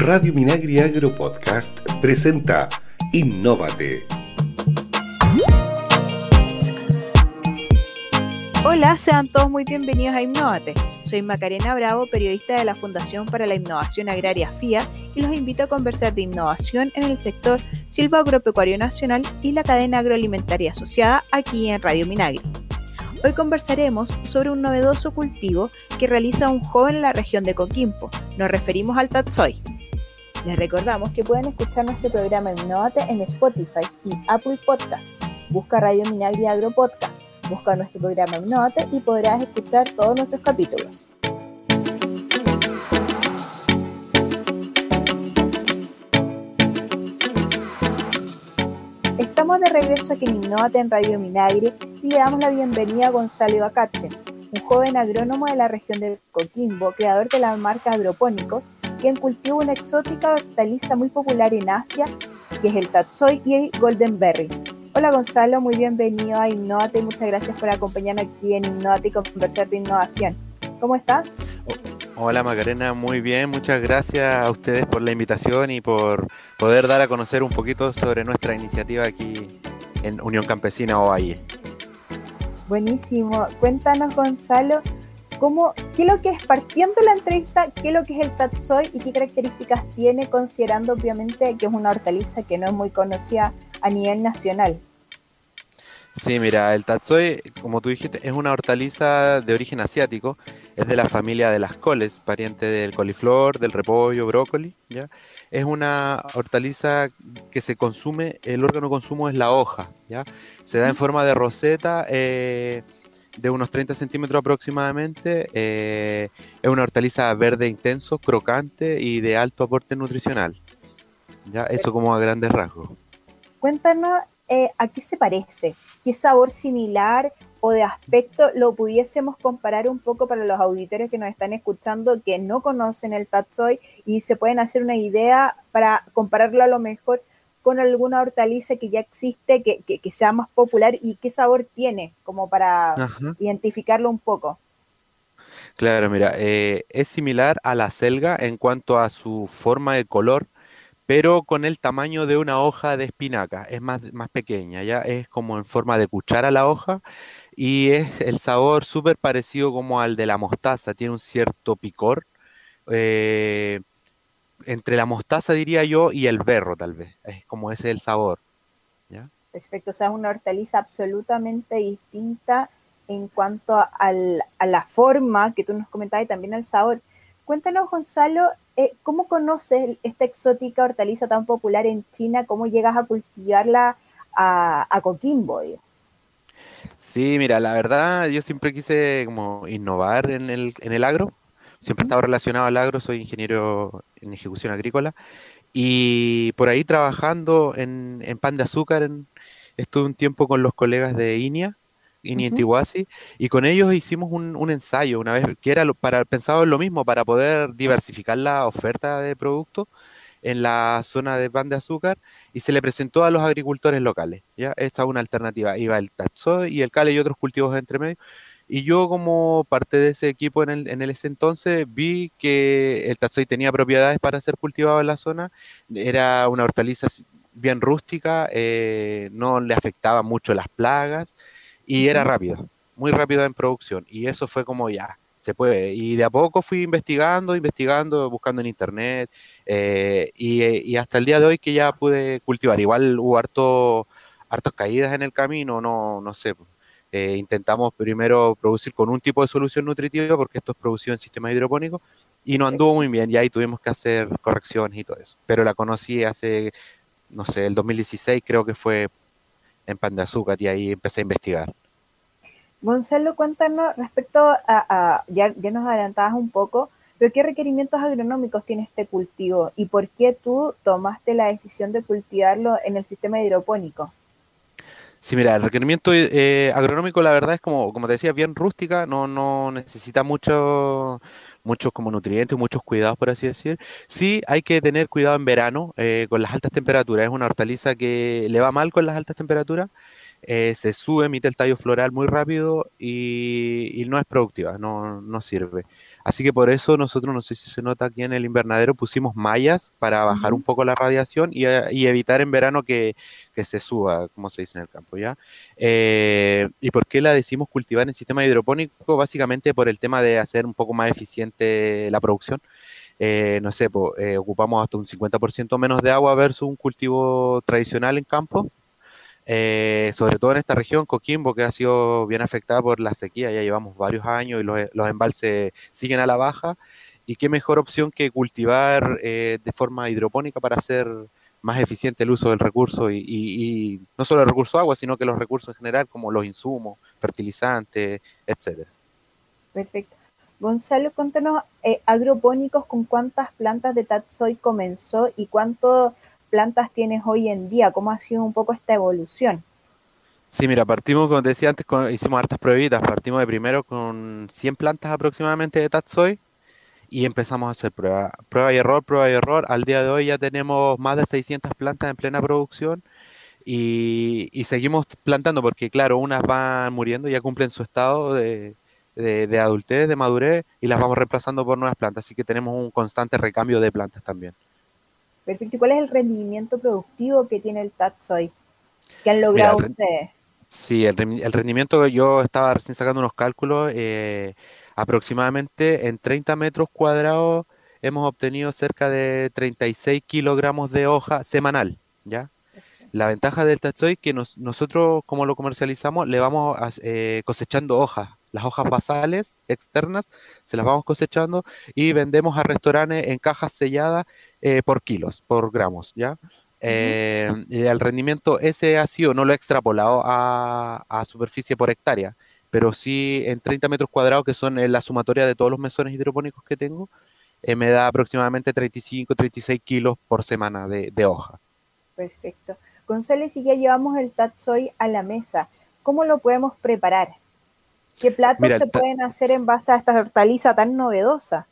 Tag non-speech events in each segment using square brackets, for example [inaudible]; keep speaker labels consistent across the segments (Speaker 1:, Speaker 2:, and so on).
Speaker 1: Radio Minagri Agro Podcast presenta Innóvate.
Speaker 2: Hola, sean todos muy bienvenidos a Innovate. Soy Macarena Bravo, periodista de la Fundación para la Innovación Agraria FIA, y los invito a conversar de innovación en el sector silvagropecuario nacional y la cadena agroalimentaria asociada aquí en Radio Minagri. Hoy conversaremos sobre un novedoso cultivo que realiza un joven en la región de Coquimpo. Nos referimos al Tatsoy. Les recordamos que pueden escuchar nuestro programa Innovate en Spotify y Apple Podcast. Busca Radio Minagri Agro Podcast, busca nuestro programa Innovate y podrás escuchar todos nuestros capítulos. Estamos de regreso aquí en Innovate en Radio Minagri y le damos la bienvenida a Gonzalo Acache, un joven agrónomo de la región de Coquimbo, creador de la marca Agropónicos, quien cultiva una exótica hortaliza muy popular en Asia, que es el tatsoi y el golden berry. Hola Gonzalo, muy bienvenido a Innovate y muchas gracias por acompañarnos aquí en Innovate y conversar de innovación. ¿Cómo estás?
Speaker 3: Hola Macarena, muy bien, muchas gracias a ustedes por la invitación y por poder dar a conocer un poquito sobre nuestra iniciativa aquí en Unión Campesina Ovalle.
Speaker 2: Buenísimo. Cuéntanos, Gonzalo, ¿cómo, ¿qué es lo que es, partiendo la entrevista, qué es lo que es el tatsoi y qué características tiene, considerando obviamente que es una hortaliza que no es muy conocida a nivel nacional?
Speaker 3: Sí, mira, el tatsoi, como tú dijiste, es una hortaliza de origen asiático, es de la familia de las coles, pariente del coliflor, del repollo, brócoli, ¿ya? Es una hortaliza que se consume, el órgano de consumo es la hoja, ¿ya? Se da en forma de roseta eh, de unos 30 centímetros aproximadamente. Eh, es una hortaliza verde intenso, crocante y de alto aporte nutricional. ¿ya? Eso como a grandes rasgos.
Speaker 2: Cuéntanos eh, a qué se parece, qué sabor similar o de aspecto lo pudiésemos comparar un poco para los auditores que nos están escuchando que no conocen el tatsoi y se pueden hacer una idea para compararlo a lo mejor con alguna hortaliza que ya existe, que, que, sea más popular y qué sabor tiene, como para identificarlo un poco.
Speaker 3: Claro, mira, eh, es similar a la selga en cuanto a su forma de color, pero con el tamaño de una hoja de espinaca, es más, más pequeña, ya es como en forma de cuchara la hoja y es el sabor súper parecido como al de la mostaza, tiene un cierto picor. Eh, entre la mostaza, diría yo, y el berro, tal vez. Es como ese el sabor. ¿ya?
Speaker 2: Perfecto, o sea, es una hortaliza absolutamente distinta en cuanto a la forma que tú nos comentabas y también al sabor. Cuéntanos, Gonzalo, eh, ¿cómo conoces esta exótica hortaliza tan popular en China? ¿Cómo llegas a cultivarla a, a Coquimbo?
Speaker 3: Sí, mira, la verdad, yo siempre quise como innovar en el, en el agro Siempre he estado relacionado al agro, soy ingeniero en ejecución agrícola y por ahí trabajando en, pan de azúcar, estuve un tiempo con los colegas de INIA, INIA uh y con ellos hicimos un, ensayo una vez que era para, pensado en lo mismo, para poder diversificar la oferta de productos en la zona de pan de azúcar y se le presentó a los agricultores locales. ¿ya? Esta es una alternativa. Iba el taxoy y el cale y otros cultivos entre medio. Y yo como parte de ese equipo en el, en ese entonces vi que el tazoy tenía propiedades para ser cultivado en la zona, era una hortaliza bien rústica, eh, no le afectaba mucho las plagas y era rápido, muy rápido en producción. Y eso fue como ya, se puede. Y de a poco fui investigando, investigando, buscando en internet eh, y, hasta el día de hoy que ya pude cultivar. Igual hubo harto, hartas caídas en el camino, no, no sé, eh, intentamos primero producir con un tipo de solución nutritiva, porque esto es producción en sistema hidropónico, y no anduvo muy bien, y ahí tuvimos que hacer correcciones y todo eso. Pero la conocí hace, no sé, el 2016 creo que fue en Pan de Azúcar, y ahí empecé a investigar.
Speaker 2: Gonzalo, cuéntanos respecto a, ya, ya nos adelantabas un poco, pero ¿qué requerimientos agronómicos tiene este cultivo y por qué tú tomaste la decisión de cultivarlo en el sistema hidropónico?
Speaker 3: Sí, mira, el requerimiento eh, agronómico, la verdad es como, como te decía, bien rústica, no, no necesita mucho, muchos como nutrientes, muchos cuidados, por así decir. Sí, hay que tener cuidado en verano eh, con las altas temperaturas. Es una hortaliza que le va mal con las altas temperaturas. Eh, se sube, emite el tallo floral muy rápido y, no es productiva, no, no, sirve. Así que por eso nosotros, no sé si se nota aquí en el invernadero, pusimos mallas para bajar un poco la radiación y, eh, evitar en verano que, se suba, como se dice en el campo, ¿ya? Eh, ¿Y por qué la decimos cultivar en sistema hidropónico? Básicamente por el tema de hacer un poco más eficiente la producción. Eh, no sé, ocupamos hasta un 50% menos de agua versus un cultivo tradicional en campo eh, sobre todo en esta región, Coquimbo, que ha sido bien afectada por la sequía, ya llevamos varios años y los, embalses siguen a la baja. Y qué mejor opción que cultivar eh, de forma hidropónica para hacer más eficiente el uso del recurso y, no solo el recurso agua, sino que los recursos en general, como los insumos, fertilizantes, etcétera.
Speaker 2: Perfecto. Gonzalo, cuéntanos, eh, agropónicos, ¿con cuántas plantas de Tatsoy comenzó y cuánto plantas tienes hoy en día? ¿Cómo ha sido un poco esta evolución?
Speaker 3: Sí, mira, partimos, como te decía antes, hicimos hartas pruebitas. Partimos de primero con 100 plantas aproximadamente de Tatsoy y empezamos a hacer prueba, prueba y error, prueba y error. Al día de hoy ya tenemos más de 600 plantas en plena producción y, seguimos plantando porque, claro, unas van muriendo, ya cumplen su estado de, de adultez, de madurez y las vamos reemplazando por nuevas plantas. Así que tenemos un constante recambio de plantas también.
Speaker 2: Perfecto. ¿Y cuál es el rendimiento productivo que tiene el Tatsoy? ¿Qué han logrado ustedes?
Speaker 3: Sí, el, rendimiento, yo estaba recién sacando unos cálculos, eh, aproximadamente en 30 metros cuadrados hemos obtenido cerca de 36 kilogramos de hoja semanal, ¿ya? La ventaja del Tatsoy es que nosotros, como lo comercializamos, le vamos eh, cosechando hojas las hojas basales externas, se las vamos cosechando y vendemos a restaurantes en cajas selladas eh, por kilos, por gramos, ¿ya? Eh, y el rendimiento ese ha sido, no lo he extrapolado a, superficie por hectárea, pero sí en 30 metros cuadrados, que son la sumatoria de todos los mesones hidropónicos que tengo, eh, me da aproximadamente 35, 36 kilos por semana de, de hoja.
Speaker 2: Perfecto. González, si ya llevamos el Tatsoy a la mesa, ¿cómo lo podemos preparar? ¿Qué platos se pueden hacer en base a esta hortaliza tan novedosa?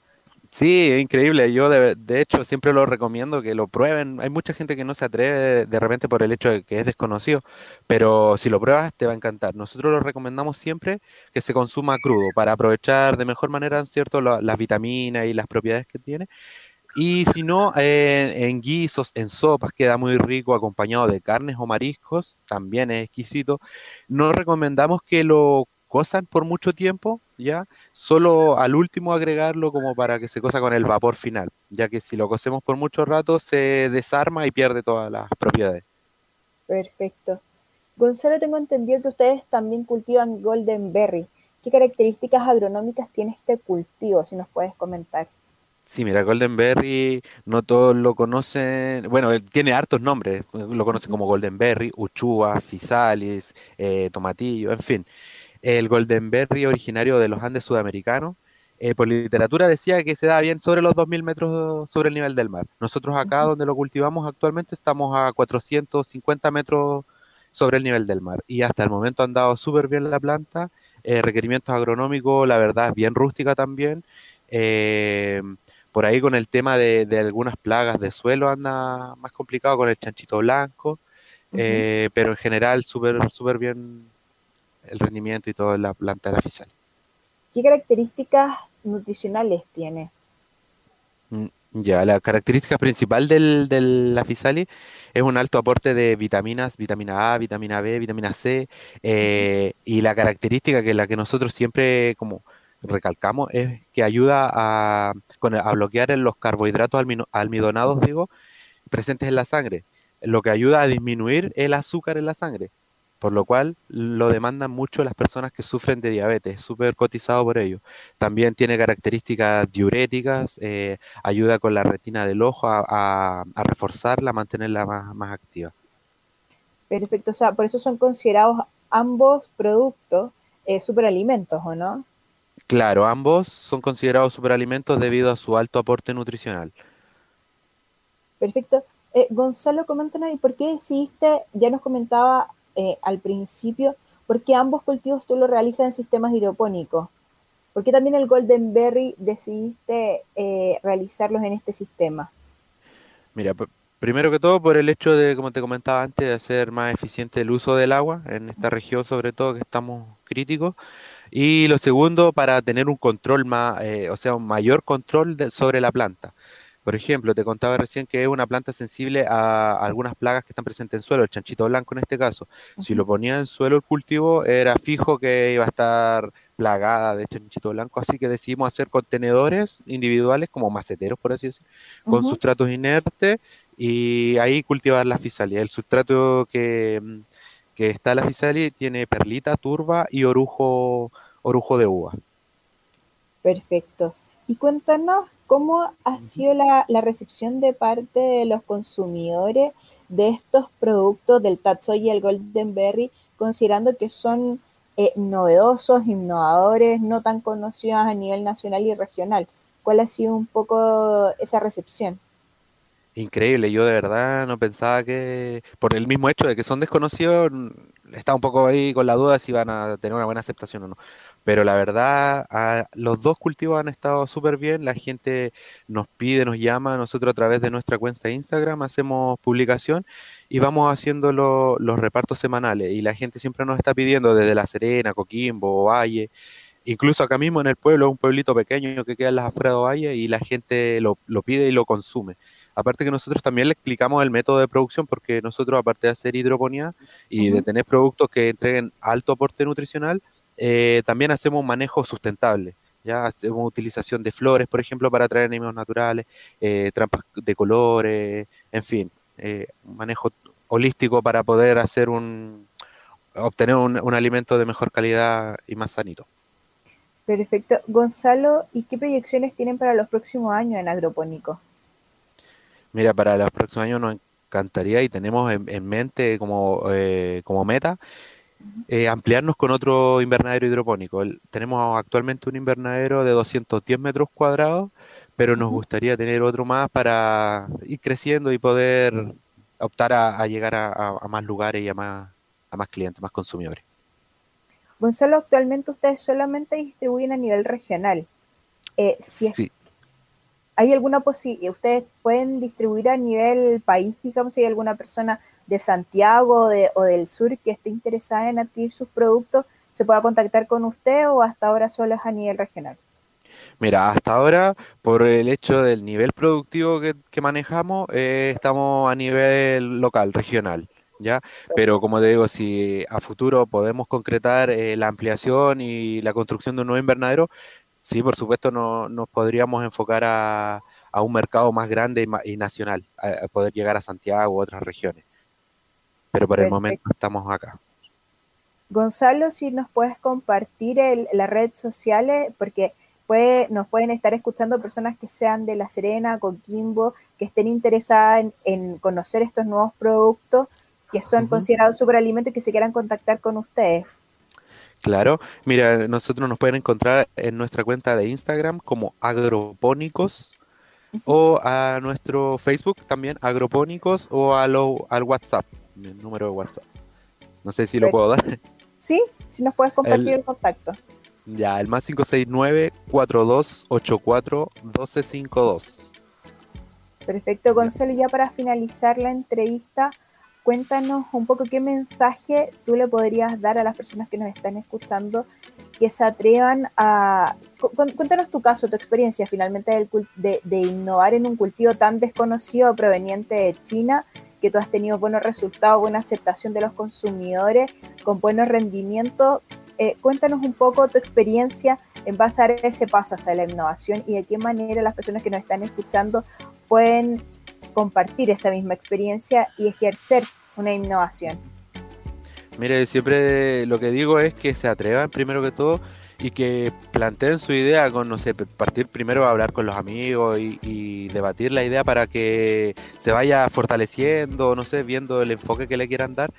Speaker 3: Sí, es increíble. Yo de, hecho siempre lo recomiendo que lo prueben. Hay mucha gente que no se atreve de, repente por el hecho de que es desconocido, pero si lo pruebas te va a encantar. Nosotros lo recomendamos siempre que se consuma crudo para aprovechar de mejor manera, ¿cierto?, las vitaminas y las propiedades que tiene. Y si no, en guisos, en sopas, queda muy rico acompañado de carnes o mariscos, también es exquisito. No recomendamos que lo cosan por mucho tiempo, ¿ya? Solo al último agregarlo como para que se cosa con el vapor final, ya que si lo cocemos por mucho rato se desarma y pierde todas las propiedades.
Speaker 2: Perfecto. Gonzalo, tengo entendido que ustedes también cultivan Golden Berry. ¿Qué características agronómicas tiene este cultivo? Si nos puedes comentar.
Speaker 3: Sí, mira, Golden Berry, no todos lo conocen, bueno, tiene hartos nombres, lo conocen como Golden Berry, Uchua, Fisalis, eh, Tomatillo, en fin el goldenberry originario de los Andes sudamericanos, eh, por literatura decía que se da bien sobre los 2.000 metros sobre el nivel del mar. Nosotros acá donde lo cultivamos actualmente estamos a 450 metros sobre el nivel del mar y hasta el momento han dado súper bien la planta, eh, requerimientos agronómicos, la verdad es bien rústica también. Eh, por ahí con el tema de, algunas plagas de suelo anda más complicado con el chanchito blanco, pero en general súper súper bien el rendimiento y toda la planta de la fisali.
Speaker 2: ¿Qué características nutricionales tiene?
Speaker 3: Mm, ya, la característica principal del, de la fisali es un alto aporte de vitaminas, vitamina A, vitamina B, vitamina C, eh, y la característica que la que nosotros siempre como recalcamos es que ayuda a, a bloquear los carbohidratos almidonados, digo, presentes en la sangre, lo que ayuda a disminuir el azúcar en la sangre por lo cual lo demandan mucho las personas que sufren de diabetes, súper cotizado por ello. También tiene características diuréticas, eh, ayuda con la retina del ojo a, reforzarla, a mantenerla más, activa.
Speaker 2: Perfecto, o sea, por eso son considerados ambos productos eh, superalimentos, ¿o no?
Speaker 3: Claro, ambos son considerados superalimentos debido a su alto aporte nutricional.
Speaker 2: Perfecto. Eh, Gonzalo, coméntanos, ¿y por qué decidiste, ya nos comentaba eh, al principio, ¿por qué ambos cultivos tú lo realizas en sistemas hidropónicos? ¿Por qué también el Golden Berry decidiste eh, realizarlos en este sistema?
Speaker 3: Mira, primero que todo por el hecho de, como te comentaba antes, de hacer más eficiente el uso del agua en esta región, sobre todo que estamos críticos. Y lo segundo, para tener un control más, o sea, un mayor control sobre la planta. Por ejemplo, te contaba recién que es una planta sensible a algunas plagas que están presentes en suelo, el chanchito blanco en este caso. Si lo ponía en suelo el cultivo, era fijo que iba a estar plagada de chanchito blanco, así que decidimos hacer contenedores individuales, como maceteros, por así decir, con sustratos inertes y ahí cultivar la fisalia. El sustrato que, que está la fisalia tiene perlita, turba y orujo, orujo de uva.
Speaker 2: Perfecto. Y cuéntanos ¿Cómo ha sido la, recepción de parte de los consumidores de estos productos del Tatsoy y el Golden Berry, considerando que son eh, novedosos, innovadores, no tan conocidos a nivel nacional y regional? ¿Cuál ha sido un poco esa recepción?
Speaker 3: Increíble, yo de verdad no pensaba que, por el mismo hecho de que son desconocidos, estaba un poco ahí con la duda si van a tener una buena aceptación o no. Pero la verdad, los dos cultivos han estado súper bien. La gente nos pide, nos llama. Nosotros a través de nuestra cuenta de Instagram hacemos publicación y vamos haciendo los repartos semanales. Y la gente siempre nos está pidiendo desde La Serena, Coquimbo, Valle. Incluso acá mismo en el pueblo, un pueblito pequeño que queda en las afueras de Valle y la gente lo, lo pide y lo consume. Aparte que nosotros también le explicamos el método de producción porque nosotros, aparte de hacer hidroponía y de tener productos que entreguen alto aporte nutricional, eh, también hacemos un manejo sustentable. Ya hacemos utilización de flores, por ejemplo, para traer enemigos naturales, eh, trampas de colores, en fin, eh, un manejo holístico para poder hacer un obtener un, un alimento de mejor calidad y más sanito.
Speaker 2: Perfecto. Gonzalo, ¿y qué proyecciones tienen para los próximos años en agropónico?
Speaker 3: Mira, para los próximos años nos encantaría y tenemos en, mente como, eh, como meta eh, ampliarnos con otro invernadero hidropónico. tenemos actualmente un invernadero de 210 metros cuadrados, pero nos gustaría tener otro más para ir creciendo y poder optar a, llegar a, más lugares y a más, a más clientes, más consumidores.
Speaker 2: Gonzalo, actualmente ustedes solamente distribuyen a nivel regional. Eh, si sí. ¿Hay alguna posibilidad? ¿Ustedes pueden distribuir a nivel país, digamos, si hay alguna persona de Santiago o del sur que esté interesada en adquirir sus productos, se pueda contactar con usted o hasta ahora solo es a nivel regional?
Speaker 3: Mira, hasta ahora, por el hecho del nivel productivo que, manejamos, eh, estamos a nivel local, regional. ¿ya? Pero como te digo, si a futuro podemos concretar eh, la ampliación y la construcción de un nuevo invernadero, Sí, por supuesto, no, nos podríamos enfocar a, un mercado más grande y, nacional, a, poder llegar a Santiago u otras regiones. Pero por el momento estamos acá.
Speaker 2: Gonzalo, si nos puedes compartir las redes sociales, porque puede, nos pueden estar escuchando personas que sean de La Serena, Coquimbo, que estén interesadas en, conocer estos nuevos productos que son considerados superalimentos y que se quieran contactar con ustedes.
Speaker 3: Claro, mira, nosotros nos pueden encontrar en nuestra cuenta de Instagram como agropónicos o a nuestro Facebook también agropónicos o a al WhatsApp, el número de WhatsApp. No sé si lo puedo dar. [laughs]
Speaker 2: Sí, si nos puedes compartir el, contacto.
Speaker 3: Ya, el más 569-4284-1252.
Speaker 2: Perfecto, Gonzalo. Ya para finalizar la entrevista, cuéntanos un poco qué mensaje tú le podrías dar a las personas que nos están escuchando que se atrevan a... Cuéntanos tu caso, tu experiencia finalmente de, innovar en un cultivo tan desconocido proveniente de China, que tú has tenido buenos resultados, buena aceptación de los consumidores, con buenos rendimientos. Eh, cuéntanos un poco tu experiencia en base a ese paso hacia la innovación y de qué manera las personas que nos están escuchando pueden compartir esa misma experiencia y ejercer una innovación.
Speaker 3: Mire, siempre lo que digo es que se atrevan primero que todo y que planteen su idea con, no sé, partir primero a hablar con los amigos y, debatir la idea para que se vaya fortaleciendo, no sé, viendo el enfoque que le quieran dar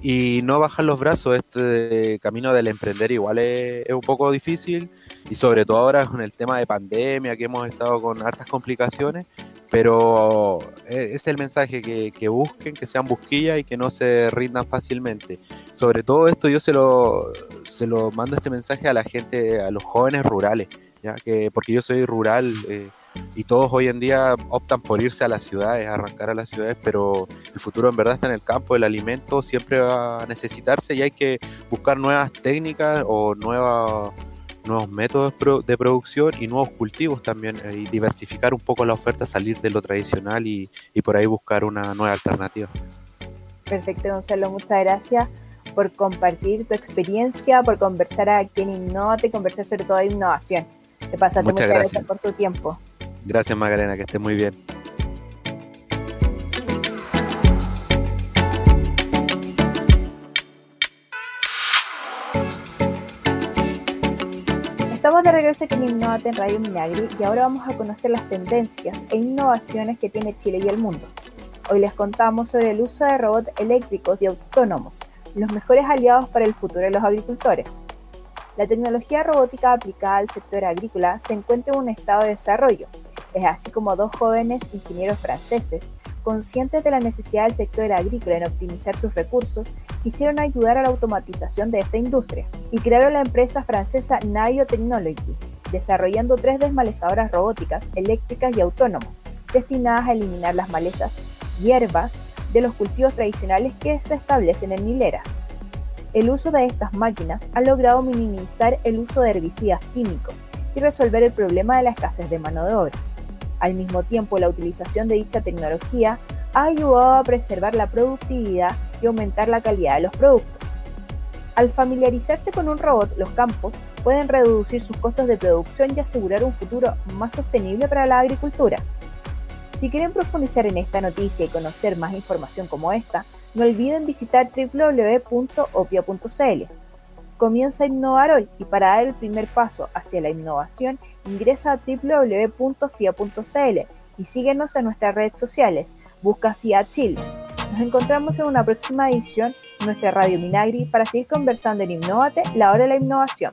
Speaker 3: y no bajar los brazos. Este camino del emprender igual es, es un poco difícil y sobre todo ahora con el tema de pandemia que hemos estado con hartas complicaciones, pero e, es el mensaje que, busquen, que sean busquillas y que no se rindan fácilmente. Sobre todo esto yo se lo, se lo mando este mensaje a la gente, a los jóvenes rurales, ¿ya? Que, porque yo soy rural, eh, y todos hoy en día optan por irse a las ciudades, arrancar a las ciudades, pero el futuro en verdad está en el campo, el alimento siempre va a necesitarse y hay que buscar nuevas técnicas o nuevas nuevos métodos de producción y nuevos cultivos también eh, y diversificar un poco la oferta, salir de lo tradicional y, y por ahí buscar una nueva alternativa.
Speaker 2: Perfecto, Gonzalo, muchas gracias por compartir tu experiencia, por conversar aquí en Innovate, conversar sobre todo de innovación. Te pasaste muchas, muchas gracias. por tu tiempo.
Speaker 3: Gracias Magdalena, que estés muy bien.
Speaker 2: Estamos de regreso aquí en Innovate en Radio Minagri y ahora vamos a conocer las tendencias e innovaciones que tiene Chile y el mundo. Hoy les contamos sobre el uso de robots eléctricos y autónomos, los mejores aliados para el futuro de los agricultores. La tecnología robótica aplicada al sector agrícola se encuentra en un estado de desarrollo. Es así como dos jóvenes ingenieros franceses, conscientes de la necesidad del sector agrícola en optimizar sus recursos, quisieron ayudar a la automatización de esta industria y crearon la empresa francesa Naio Technology, desarrollando tres desmalezadoras robóticas, eléctricas y autónomas, destinadas a eliminar las malezas, hierbas, de los cultivos tradicionales que se establecen en hileras. El uso de estas máquinas ha logrado minimizar el uso de herbicidas químicos y resolver el problema de la escasez de mano de obra. Al mismo tiempo, la utilización de dicha tecnología ha ayudado a preservar la productividad y aumentar la calidad de los productos. Al familiarizarse con un robot, los campos pueden reducir sus costos de producción y asegurar un futuro más sostenible para la agricultura. Si quieren profundizar en esta noticia y conocer más información como esta, no olviden visitar www.opia.cl. Comienza a innovar hoy y para dar el primer paso hacia la innovación, ingresa a www.fia.cl y síguenos en nuestras redes sociales. Busca FIA Chile. Nos encontramos en una próxima edición de nuestra Radio Minagri para seguir conversando en Innovate, la hora de la innovación.